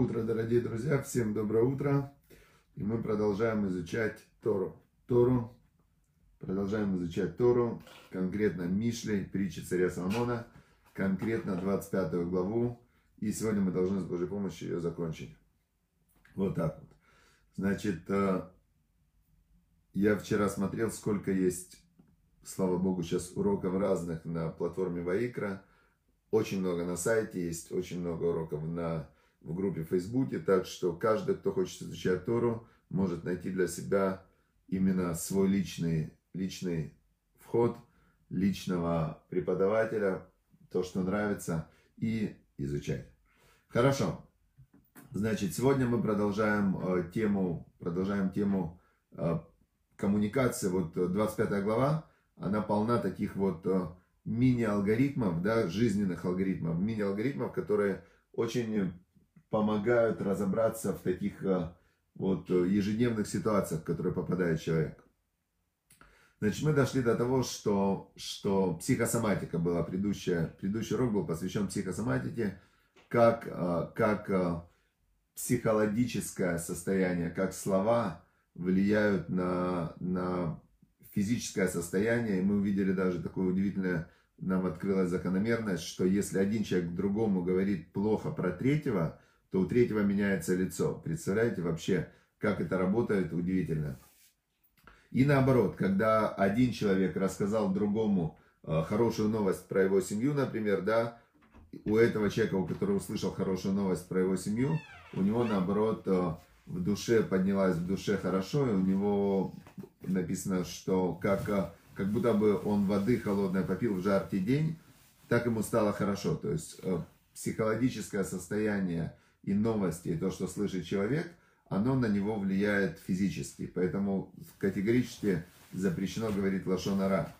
утро, дорогие друзья, всем доброе утро. И мы продолжаем изучать Тору. Тору, продолжаем изучать Тору, конкретно Мишлей, притчи царя Соломона, конкретно 25 главу. И сегодня мы должны с Божьей помощью ее закончить. Вот так вот. Значит, э, я вчера смотрел, сколько есть, слава Богу, сейчас уроков разных на платформе Ваикра. Очень много на сайте есть, очень много уроков на в группе в Фейсбуке, так что каждый, кто хочет изучать Тору, может найти для себя именно свой личный, личный вход, личного преподавателя, то, что нравится, и изучать. Хорошо. Значит, сегодня мы продолжаем э, тему, продолжаем тему э, коммуникации. Вот 25 э, глава, она полна таких вот мини-алгоритмов, да, жизненных алгоритмов, мини-алгоритмов, которые очень помогают разобраться в таких э, вот э, ежедневных ситуациях, в которые попадает человек. Значит, мы дошли до того, что, что психосоматика была, предыдущая, предыдущий урок был посвящен психосоматике, как, э, как психологическое состояние, как слова влияют на, на физическое состояние. И мы увидели даже такое удивительное, нам открылась закономерность, что если один человек другому говорит плохо про третьего, то у третьего меняется лицо. Представляете вообще, как это работает, удивительно. И наоборот, когда один человек рассказал другому э, хорошую новость про его семью, например, да, у этого человека, у которого услышал хорошую новость про его семью, у него наоборот э, в душе поднялась в душе хорошо, и у него написано, что как, э, как будто бы он воды холодной попил в жаркий день, так ему стало хорошо. То есть психологическое состояние и новости, и то, что слышит человек, оно на него влияет физически. Поэтому категорически запрещено говорить лошонара.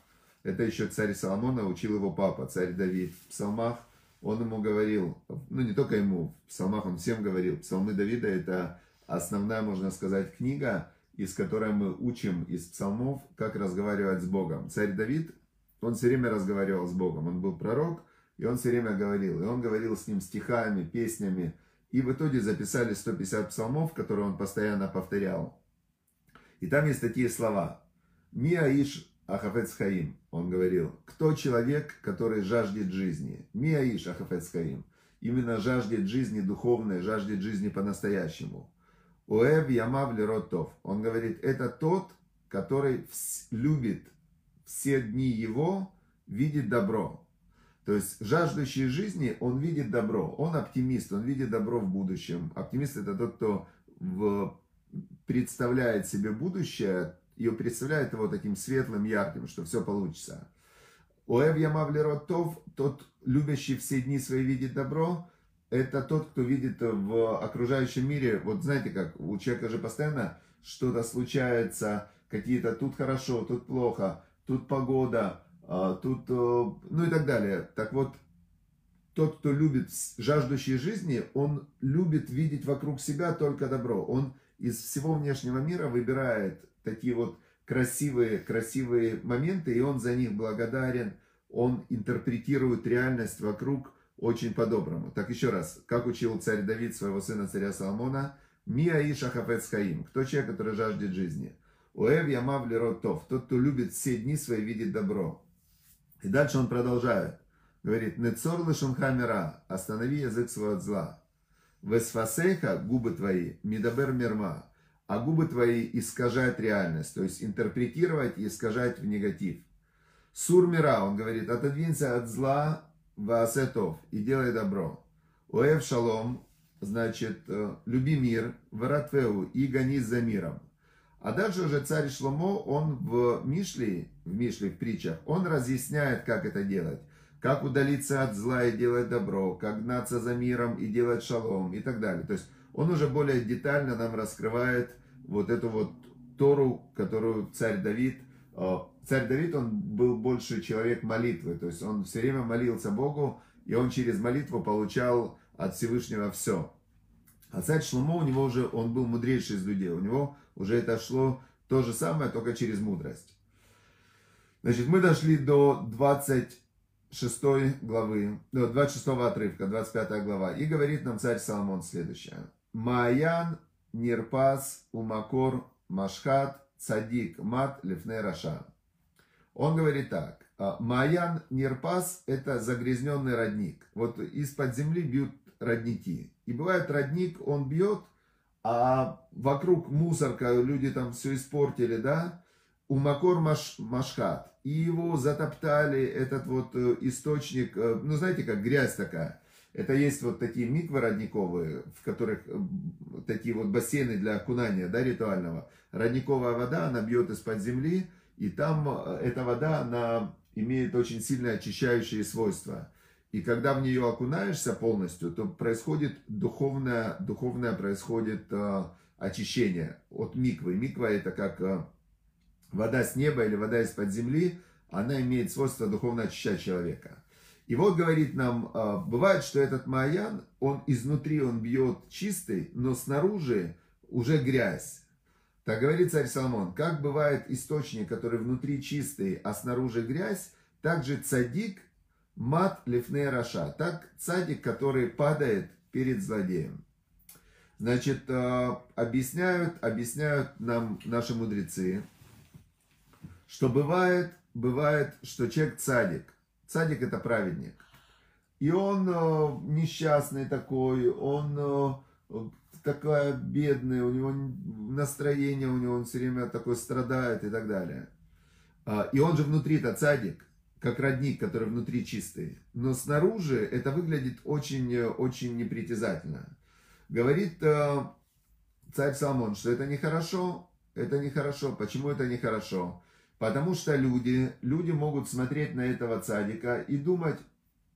Это еще царь Соломон научил его папа, царь Давид. В псалмах он ему говорил, ну не только ему, в псалмах он всем говорил. Псалмы Давида это основная, можно сказать, книга, из которой мы учим из псалмов, как разговаривать с Богом. Царь Давид, он все время разговаривал с Богом. Он был пророк, и он все время говорил. И он говорил с ним стихами, песнями, и в итоге записали 150 псалмов, которые он постоянно повторял. И там есть такие слова. «Миаиш Ахафец Хаим», он говорил, «Кто человек, который жаждет жизни?» «Миаиш Ахафец Хаим». Именно жаждет жизни духовной, жаждет жизни по-настоящему. Уэв Ямав Леротов. Он говорит, это тот, который любит все дни его, видит добро. То есть жаждущий жизни, он видит добро, он оптимист, он видит добро в будущем. Оптимист это тот, кто в, представляет себе будущее и представляет его таким светлым, ярким, что все получится. Оэв Ямавлеротов, тот, любящий все дни свои, видит добро, это тот, кто видит в окружающем мире, вот знаете как, у человека же постоянно что-то случается, какие-то тут хорошо, тут плохо, тут погода, тут, э, ну и так далее. Так вот, тот, кто любит жаждущие жизни, он любит видеть вокруг себя только добро. Он из всего внешнего мира выбирает такие вот красивые, красивые моменты, и он за них благодарен, он интерпретирует реальность вокруг очень по-доброму. Так еще раз, как учил царь Давид своего сына царя Соломона, «Мия иша хафец хаим» – кто человек, который жаждет жизни. «Уэв ямав лиротов» – тот, кто любит все дни свои, видит добро. И дальше он продолжает. Говорит, «Нецор лышунха останови язык свой от зла. Весфасейха, губы твои, мидабер мирма, а губы твои искажают реальность, то есть интерпретировать и искажать в негатив. Сур мира, он говорит, отодвинься от зла ваасетов и делай добро. Оэв шалом, значит, э, люби мир, варатвеу и гонись за миром. А дальше уже царь Шломо, он в Мишле, в Мишле, в притчах, он разъясняет, как это делать. Как удалиться от зла и делать добро, как гнаться за миром и делать шалом и так далее. То есть он уже более детально нам раскрывает вот эту вот Тору, которую царь Давид, э, царь Давид, он был больше человек молитвы, то есть он все время молился Богу, и он через молитву получал от Всевышнего все. А царь Шломо, у него уже, он был мудрейший из людей, у него уже это шло то же самое, только через мудрость. Значит, мы дошли до 20, 26 главы, 26 ну, отрывка, 25 глава. И говорит нам царь Соломон следующее. Маян, Нирпас, Умакор, Машхат, Цадик, Мат, Лифне, Раша. Он говорит так. «А, Маян, Нирпас – это загрязненный родник. Вот из-под земли бьют родники. И бывает родник, он бьет, а вокруг мусорка, люди там все испортили, да? Умакор маш, Машхат. И его затоптали, этот вот э, источник, э, ну знаете, как грязь такая. Это есть вот такие миквы родниковые, в которых э, такие вот бассейны для окунания, да, ритуального. Родниковая вода, она бьет из-под земли, и там эта вода, она имеет очень сильное очищающие свойства. И когда в нее окунаешься полностью, то происходит духовное, духовное происходит э, очищение от миквы. Миква это как э, вода с неба или вода из-под земли, она имеет свойство духовно очищать человека. И вот говорит нам, э, бывает, что этот маян, он изнутри он бьет чистый, но снаружи уже грязь. Так говорит царь Соломон, как бывает источник, который внутри чистый, а снаружи грязь, так же цадик – Мат лифней раша. Так цадик, который падает перед злодеем. Значит, э, объясняют, объясняют нам наши мудрецы, что бывает, бывает, что человек цадик. Цадик это праведник. И он э, несчастный такой, он э, такая бедный, у него настроение, у него он все время такой страдает и так далее. А, и он же внутри-то цадик как родник, который внутри чистый. Но снаружи это выглядит очень-очень непритязательно. Говорит э, царь Соломон, что это нехорошо, это нехорошо. Почему это нехорошо? Потому что люди, люди могут смотреть на этого цадика и думать,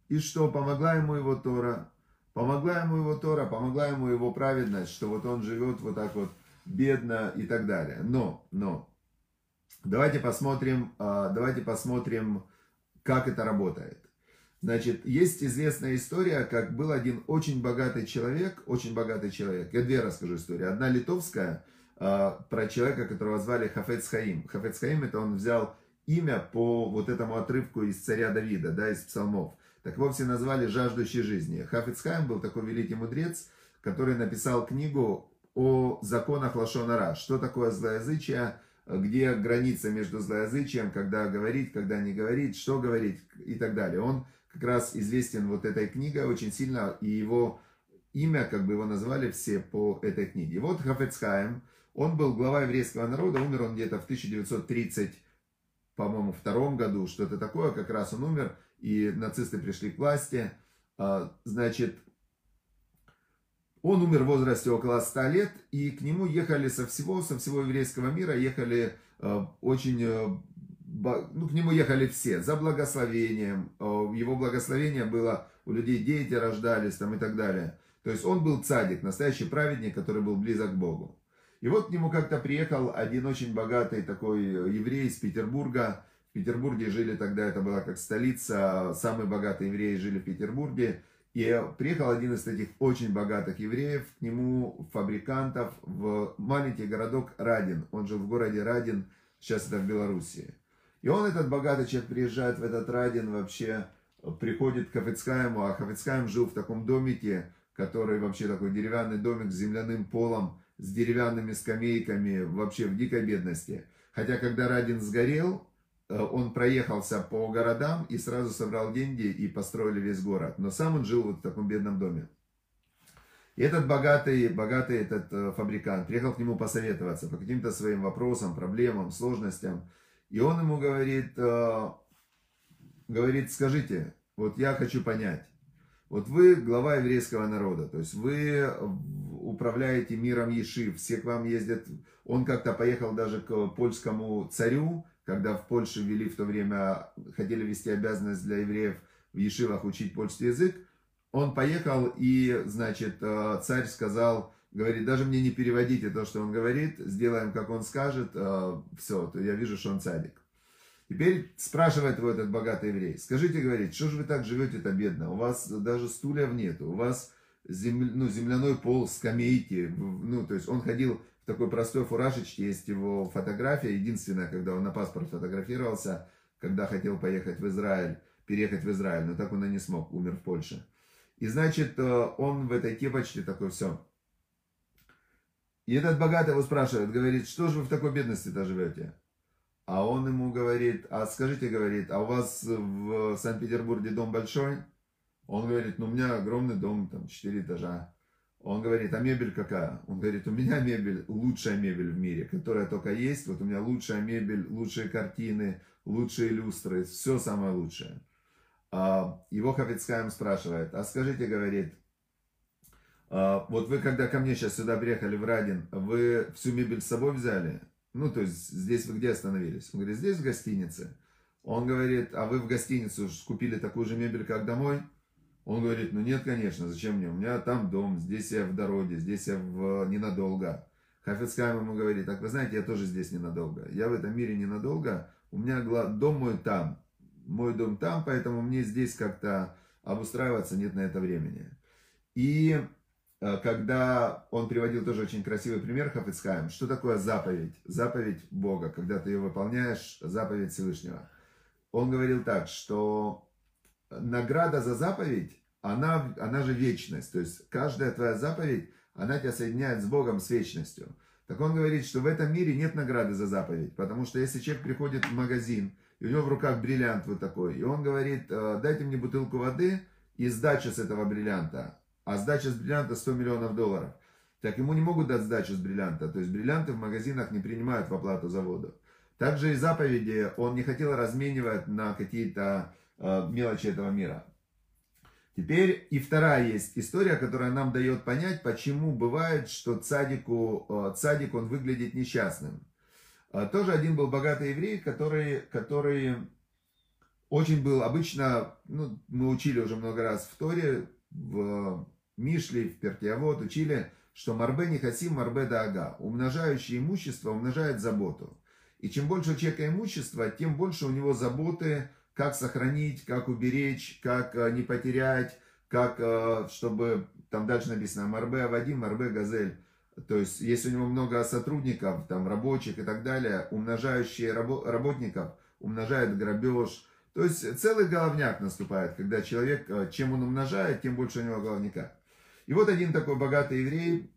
и что, помогла ему его Тора, помогла ему его Тора, помогла ему его праведность, что вот он живет вот так вот бедно и так далее. Но, но, давайте посмотрим, э, давайте посмотрим как это работает. Значит, есть известная история, как был один очень богатый человек, очень богатый человек. Я две расскажу историю. Одна литовская, э, про человека, которого звали Хафец Хаим. Хафец Хаим, это он взял имя по вот этому отрывку из царя Давида, да, из псалмов. Так вовсе назвали «Жаждущий жизни». Хафец Хаим был такой великий мудрец, который написал книгу о законах Лашонара. Что такое злоязычие, где граница между злоязычием, когда говорить, когда не говорить, что говорить и так далее. Он как раз известен вот этой книгой очень сильно, и его имя, как бы его назвали все по этой книге. Вот Хафецхайм, он был глава еврейского народа, умер он где-то в 1930, по-моему, втором году, что-то такое, как раз он умер, и нацисты пришли к власти. А, значит, он умер в возрасте около 100 лет, и к нему ехали со всего, со всего еврейского мира, ехали э, очень, э, ну, к нему ехали все, за благословением, э, его благословение было, у людей дети рождались там и так далее. То есть он был цадик, настоящий праведник, который был близок к Богу. И вот к нему как-то приехал один очень богатый такой еврей из Петербурга. В Петербурге жили тогда, это была как столица, самые богатые евреи жили в Петербурге. И приехал один из таких очень богатых евреев, к нему фабрикантов в маленький городок Радин. Он жил в городе Радин, сейчас это в Белоруссии. И он, этот богатый человек, приезжает в этот Радин, вообще приходит к Хафицкаему, а Хафицкаем жил в таком домике, который вообще такой деревянный домик с земляным полом, с деревянными скамейками, вообще в дикой бедности. Хотя, когда Радин сгорел, Э, он проехался по городам и сразу собрал деньги и построили весь город. Но сам он жил вот в таком бедном доме. И этот богатый, богатый этот э, фабрикант приехал к нему посоветоваться по каким-то своим вопросам, проблемам, сложностям. И он ему говорит, э, говорит, скажите, вот я хочу понять, вот вы глава еврейского народа, то есть вы управляете миром Ешив, все к вам ездят. Он как-то поехал даже к польскому царю, когда в Польше ввели в то время, хотели ввести обязанность для евреев в Ешивах учить польский язык, он поехал и, значит, э, царь сказал, говорит, даже мне не переводите то, что он говорит, сделаем, как он скажет, э, все, то я вижу, что он цадик. Теперь спрашивает его этот богатый еврей, скажите, говорит, что же вы так живете-то бедно, у вас даже стульев нету, у вас земля, ну, земляной пол, скамейки, ну, то есть он ходил в такой простой фуражечке, есть его фотография, единственная, когда он на паспорт фотографировался, когда хотел поехать в Израиль. переехать в Израиль, но так он и не смог, умер в Польше. И значит, э, он в этой кепочке такой, все. И этот богатый его спрашивает, говорит, что же вы в такой бедности-то живете? А он ему говорит, а скажите, говорит, а у вас в Санкт-Петербурге дом большой? Он говорит, ну у меня огромный дом, там, 4 этажа. Он говорит, а мебель какая? Он говорит, у меня мебель, лучшая мебель в мире, которая только есть. Вот у меня лучшая мебель, лучшие картины, лучшие люстры, все самое лучшее. А, его Хафицкаем спрашивает, а скажите, говорит, а, вот вы когда ко мне сейчас сюда приехали в Радин, вы всю мебель с собой взяли? Ну, то есть здесь вы где остановились? Он говорит, здесь в гостинице. Он говорит, а вы в гостиницу купили такую же мебель, как домой? Он говорит, ну нет, конечно, зачем мне? У меня там дом, здесь я в дороге, здесь я в... ненадолго. Хафицкайм ему говорит, так вы знаете, я тоже здесь ненадолго. Я в этом мире ненадолго, у меня дом мой там, мой дом там, поэтому мне здесь как-то обустраиваться нет на это времени. И э, когда он приводил тоже очень красивый пример Хафицкайм, что такое заповедь? Заповедь Бога, когда ты ее выполняешь, заповедь Всевышнего. Он говорил так, что награда за заповедь, она, она же вечность. То есть каждая твоя заповедь, она тебя соединяет с Богом, с вечностью. Так он говорит, что в этом мире нет награды за заповедь. Потому что если человек приходит в магазин, и у него в руках бриллиант вот такой, и он говорит, «Э, дайте мне бутылку воды и сдачу с этого бриллианта. А сдача с бриллианта 100 миллионов долларов. Так ему не могут дать сдачу с бриллианта. То есть бриллианты в магазинах не принимают в оплату за воду. Также и заповеди он не хотел разменивать на какие-то мелочи этого мира. Теперь и вторая есть история, которая нам дает понять, почему бывает, что цадику, э, цадик, он выглядит несчастным. Э, тоже один был богатый еврей, который, который очень был обычно, ну, мы учили уже много раз в Торе, в Мишле, в Пертиавод, учили, что Марбе не хасим, Марбе ага. Умножающее имущество умножает заботу. И чем больше у человека имущества, тем больше у него заботы как сохранить, как уберечь, как э, не потерять, как, э, чтобы, там дальше написано, Марбе Вадим, Марбе Газель. То есть, если у него много сотрудников, там, рабочих и так далее, умножающие рабо работников, умножает грабеж. То есть, целый головняк наступает, когда человек, э, чем он умножает, тем больше у него головняка. И вот один такой богатый еврей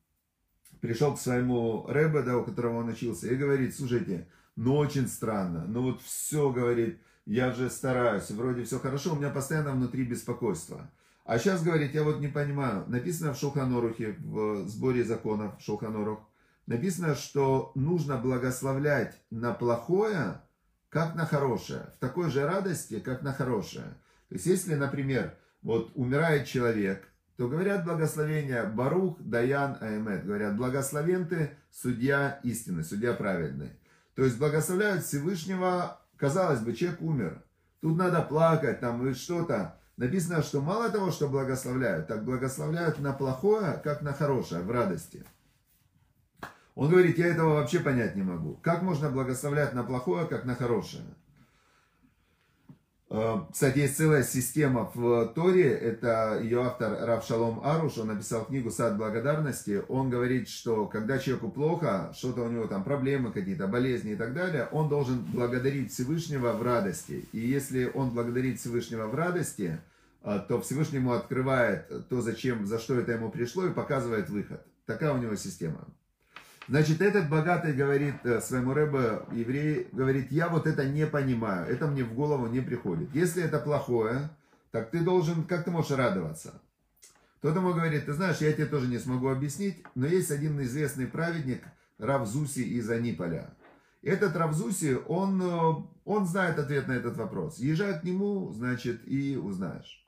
пришел к своему Рэбе, да, у которого он учился, и говорит, слушайте, ну очень странно, ну вот все, говорит, я же стараюсь, вроде все хорошо, у меня постоянно внутри беспокойство. А сейчас, говорит, я вот не понимаю, написано в Шулханорухе, в сборе законов Шулханорух, написано, что нужно благословлять на плохое, как на хорошее, в такой же радости, как на хорошее. То есть, если, например, вот умирает человек, то говорят благословения Барух, Даян, Аэмет. Говорят, благословен ты, судья истины, судья праведный. То есть благословляют Всевышнего Казалось бы, человек умер. Тут надо плакать, там что-то. Написано, что мало того, что благословляют, так благословляют на плохое, как на хорошее, в радости. Он говорит, я этого вообще понять не могу. Как можно благословлять на плохое, как на хорошее? Э, кстати, есть целая система в Торе, это ее автор Рав Шалом Аруш, он написал книгу «Сад благодарности». Он говорит, что когда человеку плохо, что-то у него там проблемы какие-то, болезни и так далее, он должен благодарить Всевышнего в радости. И если он благодарит Всевышнего в радости, э, то Всевышнему открывает то, зачем, за что это ему пришло и показывает выход. Такая у него система. Значит, этот богатый говорит э, своему рэбе, еврей, говорит, я вот это не понимаю, это мне в голову не приходит. Если это плохое, так ты должен, как ты можешь радоваться? Тот ему говорит, ты знаешь, я тебе тоже не смогу объяснить, но есть один известный праведник, Равзуси из Аниполя. Этот Равзуси, он, э, он знает ответ на этот вопрос. Езжай к нему, значит, и узнаешь.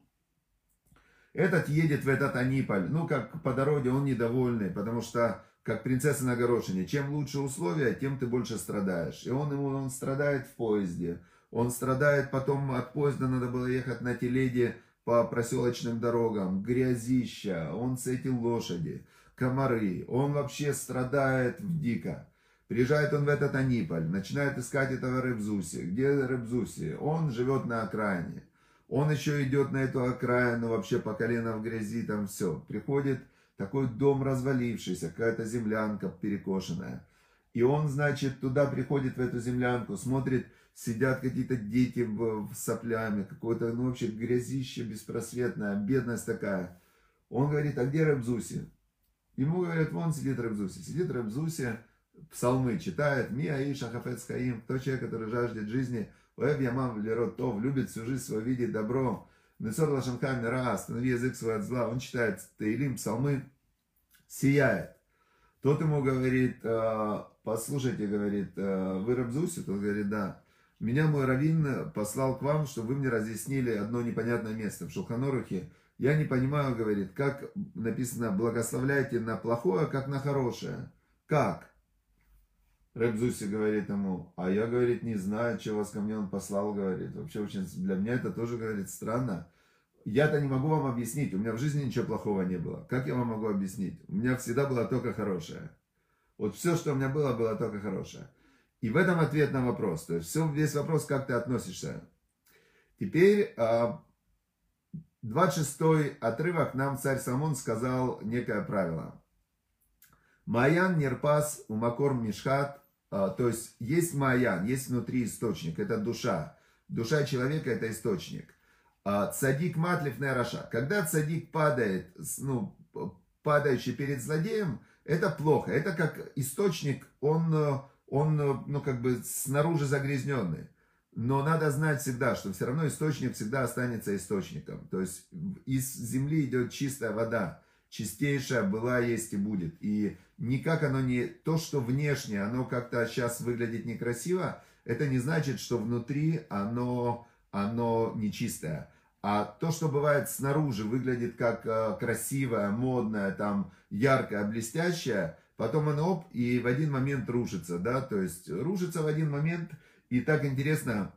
Этот едет в этот Аниполь, ну, как по дороге, он недовольный, потому что как принцесса на горошине. Чем лучше условия, тем ты больше страдаешь. И он ему он страдает в поезде. Он страдает потом от поезда, надо было ехать на телеге по проселочным дорогам. Грязища, он с эти лошади, комары. Он вообще страдает дико. Приезжает он в этот Аниполь, начинает искать этого Рыбзуси. Где Рыбзуси? Он живет на окраине. Он еще идет на эту окраину, вообще по колено в грязи, там все. Приходит такой дом развалившийся, какая-то землянка перекошенная. И он, значит, туда приходит, в эту землянку, смотрит, сидят какие-то дети в, в соплями, какое-то, ну, вообще грязище беспросветное, бедность такая. Он говорит, а где Рабзуси? Ему говорят, вон сидит Рабзуси. Сидит Рабзуси, псалмы читает, Ми Аиша Хафец Хаим, тот человек, который жаждет жизни, Оэб Ямам Лерот Тов, любит всю жизнь свою, видит добро, Несор Лашанха Мира, останови язык свой от зла, он читает Таилим, псалмы, сияет. Тот ему говорит, «А, послушайте, говорит, «А, вы Рабзуси? Тот говорит, да. Меня мой раввин послал к вам, чтобы вы мне разъяснили одно непонятное место в Шулханорухе. Я не понимаю, говорит, как написано, благословляйте на плохое, как на хорошее. Как? Рэбзуси говорит ему, а я, говорит, не знаю, что вас ко мне он послал, говорит. Вообще очень, для меня это тоже, говорит, странно. Я-то не могу вам объяснить, у меня в жизни ничего плохого не было. Как я вам могу объяснить? У меня всегда было только хорошее. Вот все, что у меня было, было только хорошее. И в этом ответ на вопрос. То есть все, весь вопрос, как ты относишься. Теперь 26 а, отрывок нам царь Самон сказал некое правило. Маян Нерпас Умакор Мишхат. А, то есть есть Маян, есть внутри источник. Это душа. Душа человека это источник. А, цадик матлив нераша. Когда цадик падает, ну, падающий перед злодеем, это плохо. Это как источник, он он, э, ну, как бы снаружи загрязненный. Но надо знать всегда, что все равно источник всегда останется источником. То есть из земли идет чистая вода. Чистейшая была, есть и будет. И никак оно не... То, что внешне, оно как-то сейчас выглядит некрасиво, это не значит, что внутри оно, оно нечистое. А то, что бывает снаружи, выглядит как э, красивое, модное, там, яркое, блестящее, потом оно оп, и в один момент рушится, да, то есть рушится в один момент, и так интересно,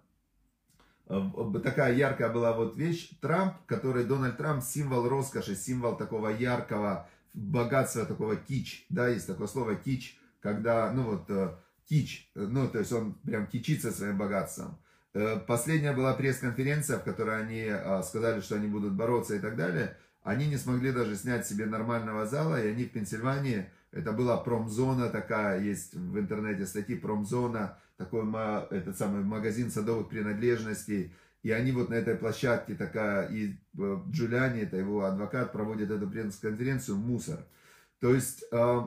такая яркая была вот вещь, Трамп, который, Дональд Трамп, символ роскоши, символ такого яркого богатства, такого кич, да, есть такое слово кич, когда, ну вот, э, кич, ну, то есть он прям кичится своим богатством. Э, последняя была пресс-конференция, в которой они сказали, что они будут бороться и так далее. Они не смогли даже снять себе нормального зала, и они в Пенсильвании это была промзона такая, есть в интернете статьи промзона, такой этот самый магазин садовых принадлежностей. И они вот на этой площадке такая, и э, Джулиани, это его адвокат, проводит эту пресс-конференцию «Мусор». То есть э,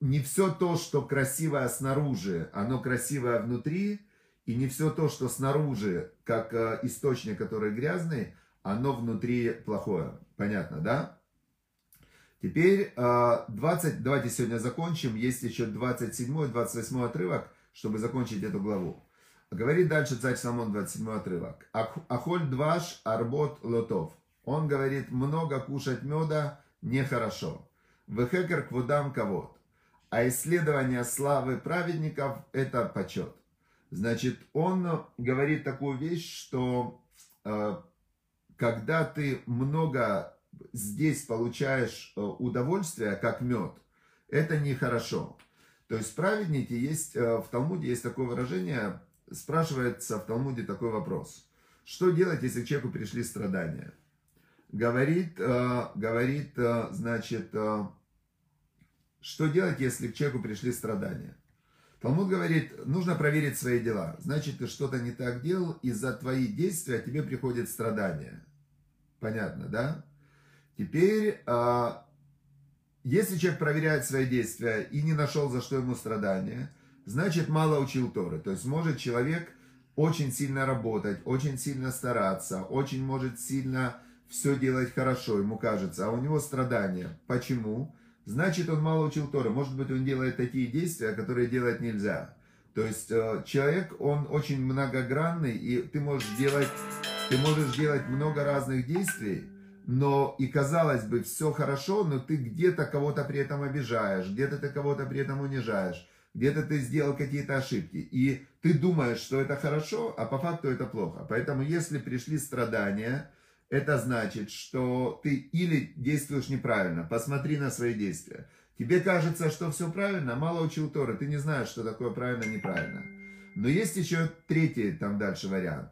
не все то, что красивое снаружи, оно красивое внутри, и не все то, что снаружи, как э, источник, который грязный, оно внутри плохое. Понятно, да? Теперь 20, а, давайте сегодня закончим. Есть еще 27-28 отрывок, чтобы закончить эту главу. Говорит дальше царь Самон, 27 отрывок. Ахоль дваш арбот лотов. Он говорит, много кушать меда нехорошо. Вехекер квудам кавод. А исследование славы праведников – это почет. Значит, он говорит такую вещь, что э, когда ты много здесь получаешь э, удовольствие, как мед, это нехорошо. То есть праведники есть, э, в Талмуде есть такое выражение, спрашивается в Талмуде такой вопрос. Что делать, если к человеку пришли страдания? Говорит, э, говорит, значит, что делать, если к человеку пришли страдания? Талмуд говорит, нужно проверить свои дела. Значит, ты что-то не так делал, из-за твоих действий тебе приходят страдания. Понятно, да? Теперь, если человек проверяет свои действия и не нашел, за что ему страдания, значит, мало учил Торы. То есть, может человек очень сильно работать, очень сильно стараться, очень может сильно все делать хорошо, ему кажется, а у него страдания. Почему? Значит, он мало учил Торы. Может быть, он делает такие действия, которые делать нельзя. То есть, э, человек, он очень многогранный, и ты можешь делать, ты можешь делать много разных действий, но и казалось бы, все хорошо, но ты где-то кого-то при этом обижаешь, где-то ты кого-то при этом унижаешь, где-то ты сделал какие-то ошибки, и ты думаешь, что это хорошо, а по факту это плохо. Поэтому если пришли страдания, это значит, что ты или действуешь неправильно, посмотри на свои действия. Тебе кажется, что все правильно, мало учил Торы, ты не знаешь, что такое правильно, неправильно. Но есть еще третий там дальше вариант.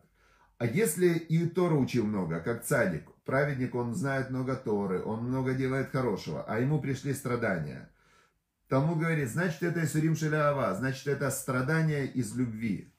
А если и Тору учил много, как цадик, праведник, он знает много Торы, он много делает хорошего, а ему пришли страдания. Тому говорит, значит, это Исурим Шеляава, значит, это страдание из любви.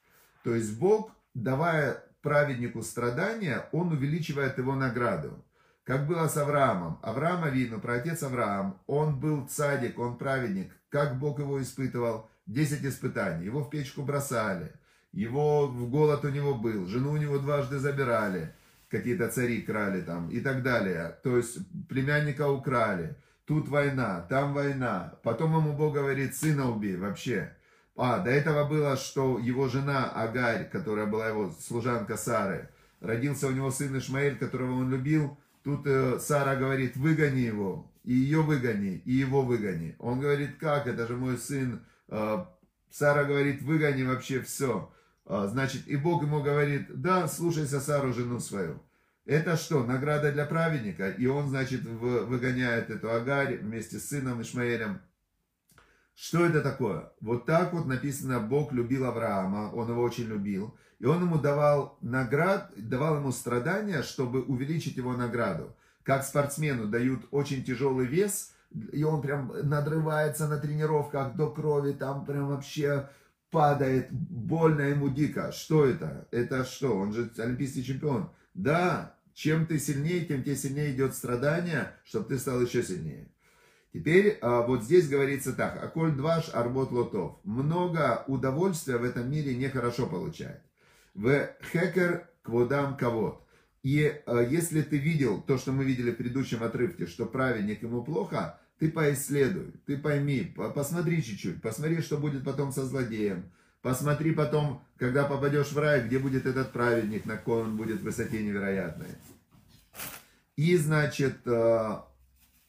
То есть Бог, давая праведнику страдания, он увеличивает его награду. Как было с Авраамом. Авраама видно, про отец Авраам, он был цадик, он праведник. Как Бог его испытывал? Десять испытаний. Его в печку бросали. Его в голод у него был. Жену у него дважды забирали. Какие-то цари крали там и так далее. То есть племянника украли. Тут война, там война. Потом ему Бог говорит, сына убей вообще. А, до этого было, что его жена Агарь, которая была его служанка Сары, родился у него сын Ишмаэль, которого он любил, Тут э, Сара говорит, выгони его, и ее выгони, и его выгони. Он говорит, как, это же мой сын. Э, Сара говорит, выгони вообще все. Э, значит, и Бог ему говорит, да, слушайся Сару, жену свою. Это что, награда для праведника? И он, значит, выгоняет эту Агарь вместе с сыном Ишмаэлем. Что это такое? Вот так вот написано, Бог любил Авраама, он его очень любил. И он ему давал наград, давал ему страдания, чтобы увеличить его награду. Как спортсмену дают очень тяжелый вес, и он прям надрывается на тренировках до крови, там прям вообще падает, больно ему дико. Что это? Это что? Он же олимпийский чемпион. Да, чем ты сильнее, тем тебе сильнее идет страдание, чтобы ты стал еще сильнее. Теперь а, вот здесь говорится так, аколь дваш арбот лотов. Много удовольствия в этом мире нехорошо получать в хекер кводам кавод. И э, если ты видел то, что мы видели в предыдущем отрывке, что праведник ему плохо, ты поисследуй, ты пойми, посмотри чуть-чуть, посмотри, что будет потом со злодеем, посмотри потом, когда попадешь в рай, где будет этот праведник, на какой он будет в высоте невероятной. И, значит, э,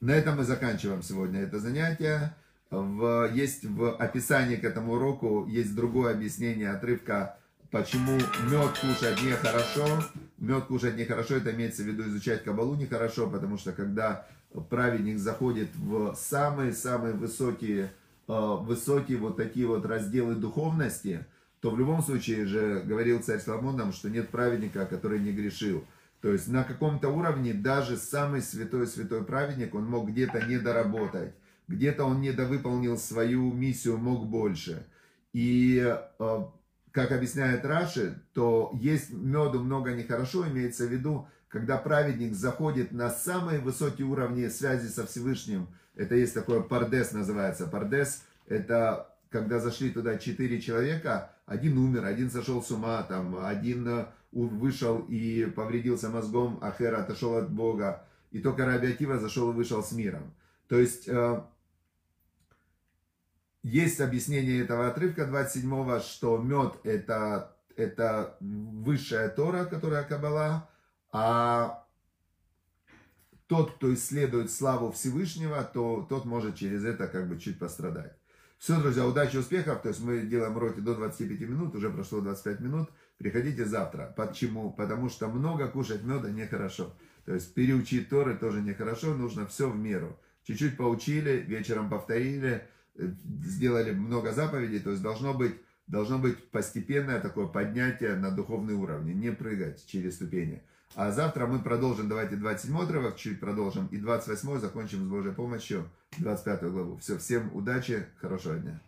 на этом мы заканчиваем сегодня это занятие. В, есть в описании к этому уроку, есть другое объяснение отрывка Почему мед кушать нехорошо? Мед кушать нехорошо, это имеется в виду изучать кабалу нехорошо, потому что когда праведник заходит в самые-самые высокие, э, высокие вот такие вот разделы духовности, то в любом случае же говорил царь Соломон нам, что нет праведника, который не грешил. То есть на каком-то уровне даже самый святой-святой праведник, он мог где-то не доработать, где-то он недовыполнил свою миссию, мог больше. И э, как объясняет Раши, то есть меду много нехорошо, имеется в виду, когда праведник заходит на самые высокие уровни связи со Всевышним. Это есть такое пардес называется. Пардес это когда зашли туда четыре человека, один умер, один сошел с ума, там, один э, вышел и повредился мозгом, Ахера отошел от Бога, и только Раби Акива зашел и вышел с миром. То есть э, есть объяснение этого отрывка 27-го, что мед это, это высшая Тора, которая Кабала, а тот, кто исследует славу Всевышнего, то тот может через это как бы чуть пострадать. Все, друзья, удачи, успехов. То есть мы делаем уроки до 25 минут, уже прошло 25 минут. Приходите завтра. Почему? Потому что много кушать меда нехорошо. То есть переучить Торы тоже нехорошо, нужно все в меру. Чуть-чуть поучили, вечером повторили, сделали много заповедей, то есть должно быть, должно быть постепенное такое поднятие на духовный уровень, не прыгать через ступени. А завтра мы продолжим, давайте 27 отрывок, чуть продолжим, и 28 закончим с Божьей помощью, 25 главу. Все, всем удачи, хорошего дня.